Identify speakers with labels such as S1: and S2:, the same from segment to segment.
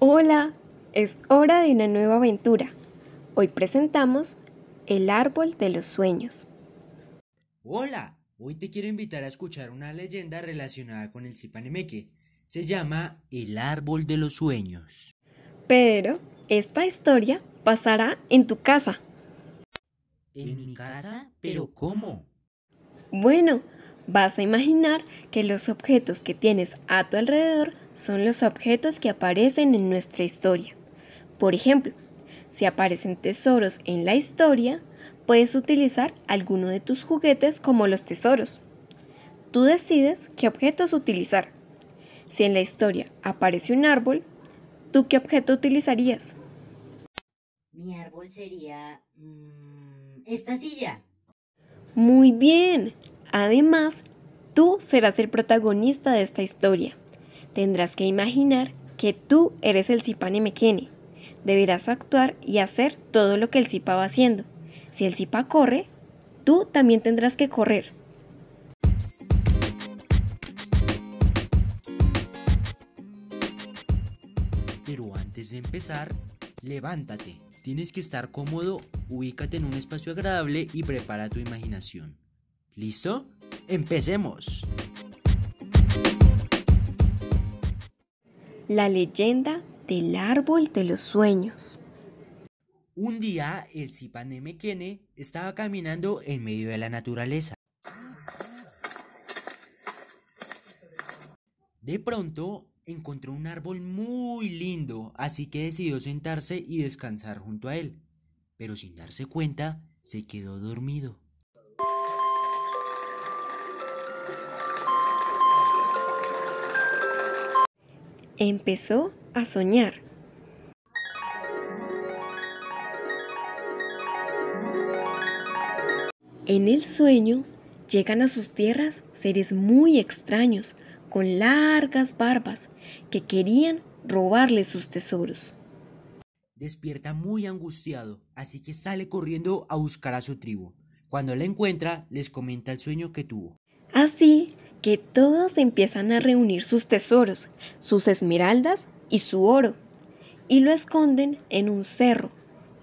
S1: Hola, es hora de una nueva aventura. Hoy presentamos El árbol de los sueños.
S2: Hola, hoy te quiero invitar a escuchar una leyenda relacionada con el Zipanemeque. Se llama El árbol de los sueños.
S1: Pero esta historia pasará en tu casa.
S2: ¿En mi casa? ¿Pero cómo?
S1: Bueno, vas a imaginar que los objetos que tienes a tu alrededor son los objetos que aparecen en nuestra historia. Por ejemplo, si aparecen tesoros en la historia, puedes utilizar alguno de tus juguetes como los tesoros. Tú decides qué objetos utilizar. Si en la historia aparece un árbol, ¿tú qué objeto utilizarías?
S3: Mi árbol sería... mm, esta silla.
S1: Muy bien. Además, tú serás el protagonista de esta historia. Tendrás que imaginar que tú eres el Zipane Mekene. Deberás actuar y hacer todo lo que el Zipa va haciendo. Si el Zipa corre, tú también tendrás que correr.
S2: Pero antes de empezar, levántate. Tienes que estar cómodo, ubícate en un espacio agradable y prepara tu imaginación. ¿Listo? ¡Empecemos!
S1: La leyenda del árbol de los sueños.
S2: Un día, el Zipanemekene estaba caminando en medio de la naturaleza. De pronto, encontró un árbol muy lindo, así que decidió sentarse y descansar junto a él. Pero sin darse cuenta, se quedó dormido.
S1: Empezó a soñar. En el sueño llegan a sus tierras seres muy extraños, con largas barbas, que querían robarle sus tesoros.
S2: Despierta muy angustiado, así que sale corriendo a buscar a su tribu. Cuando la encuentra, les comenta el sueño que tuvo.
S1: Así que todos empiezan a reunir sus tesoros, sus esmeraldas y su oro, y lo esconden en un cerro,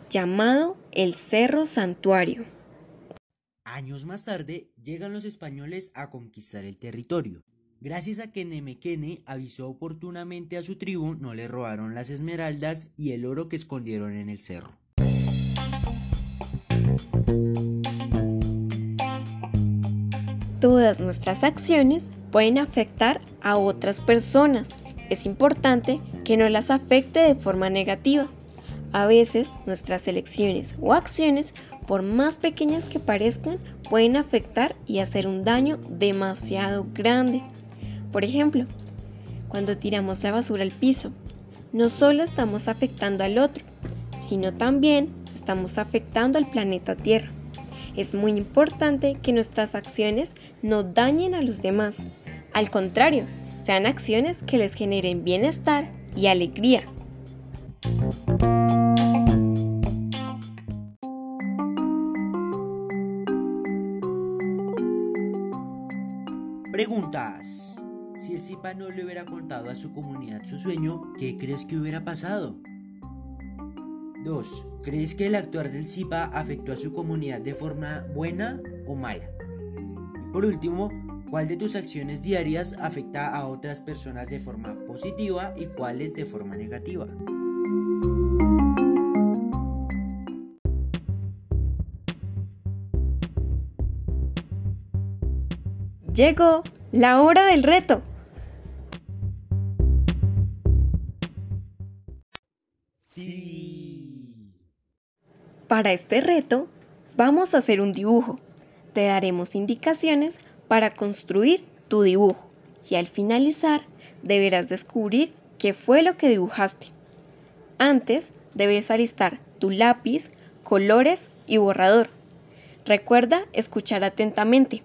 S1: llamado el Cerro Santuario.
S2: Años más tarde, llegan los españoles a conquistar el territorio. Gracias a que Nemequene avisó oportunamente a su tribu, no le robaron las esmeraldas y el oro que escondieron en el cerro.
S1: Todas nuestras acciones pueden afectar a otras personas. Es importante que no las afecte de forma negativa. A veces nuestras elecciones o acciones, por más pequeñas que parezcan, pueden afectar y hacer un daño demasiado grande. Por ejemplo, cuando tiramos la basura al piso, no solo estamos afectando al otro, sino también estamos afectando al planeta Tierra. Es muy importante que nuestras acciones no dañen a los demás. Al contrario, sean acciones que les generen bienestar y alegría.
S2: Preguntas. Si el Zipa no le hubiera contado a su comunidad su sueño, ¿qué crees que hubiera pasado? 2. ¿Crees que el actuar del Zipa afectó a su comunidad de forma buena o mala? Por último, ¿cuál de tus acciones diarias afecta a otras personas de forma positiva y cuáles de forma negativa?
S1: Llegó la hora del reto. Para este reto vamos a hacer un dibujo. Te daremos indicaciones para construir tu dibujo y al finalizar deberás descubrir qué fue lo que dibujaste. Antes debes alistar tu lápiz, colores y borrador. Recuerda escuchar atentamente.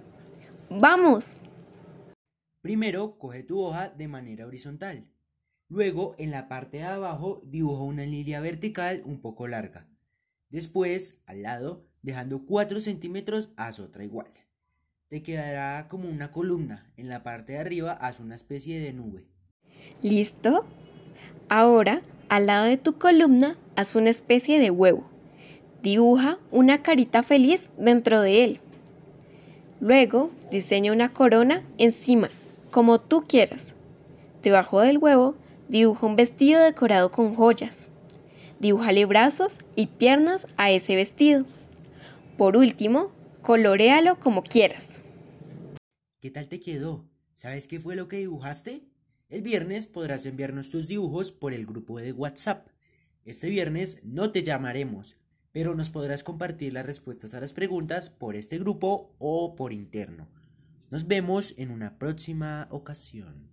S1: ¡Vamos!
S2: Primero, coge tu hoja de manera horizontal. Luego, en la parte de abajo, dibuja una línea vertical un poco larga. Después, al lado, dejando 4 centímetros, haz otra igual. Te quedará como una columna. En la parte de arriba, haz una especie de nube.
S1: ¿Listo? Ahora Al lado de tu columna, haz una especie de huevo. Dibuja una carita feliz dentro de él. Luego, diseña una corona encima, como tú quieras. Debajo del huevo, dibuja un vestido decorado con joyas. Dibújale brazos y piernas a ese vestido. Por último, coloréalo como quieras.
S2: ¿Qué tal te quedó? ¿Sabes qué fue lo que dibujaste? El viernes podrás enviarnos tus dibujos por el grupo de WhatsApp. Este viernes no te llamaremos, pero nos podrás compartir las respuestas a las preguntas por este grupo o por interno. Nos vemos en una próxima ocasión.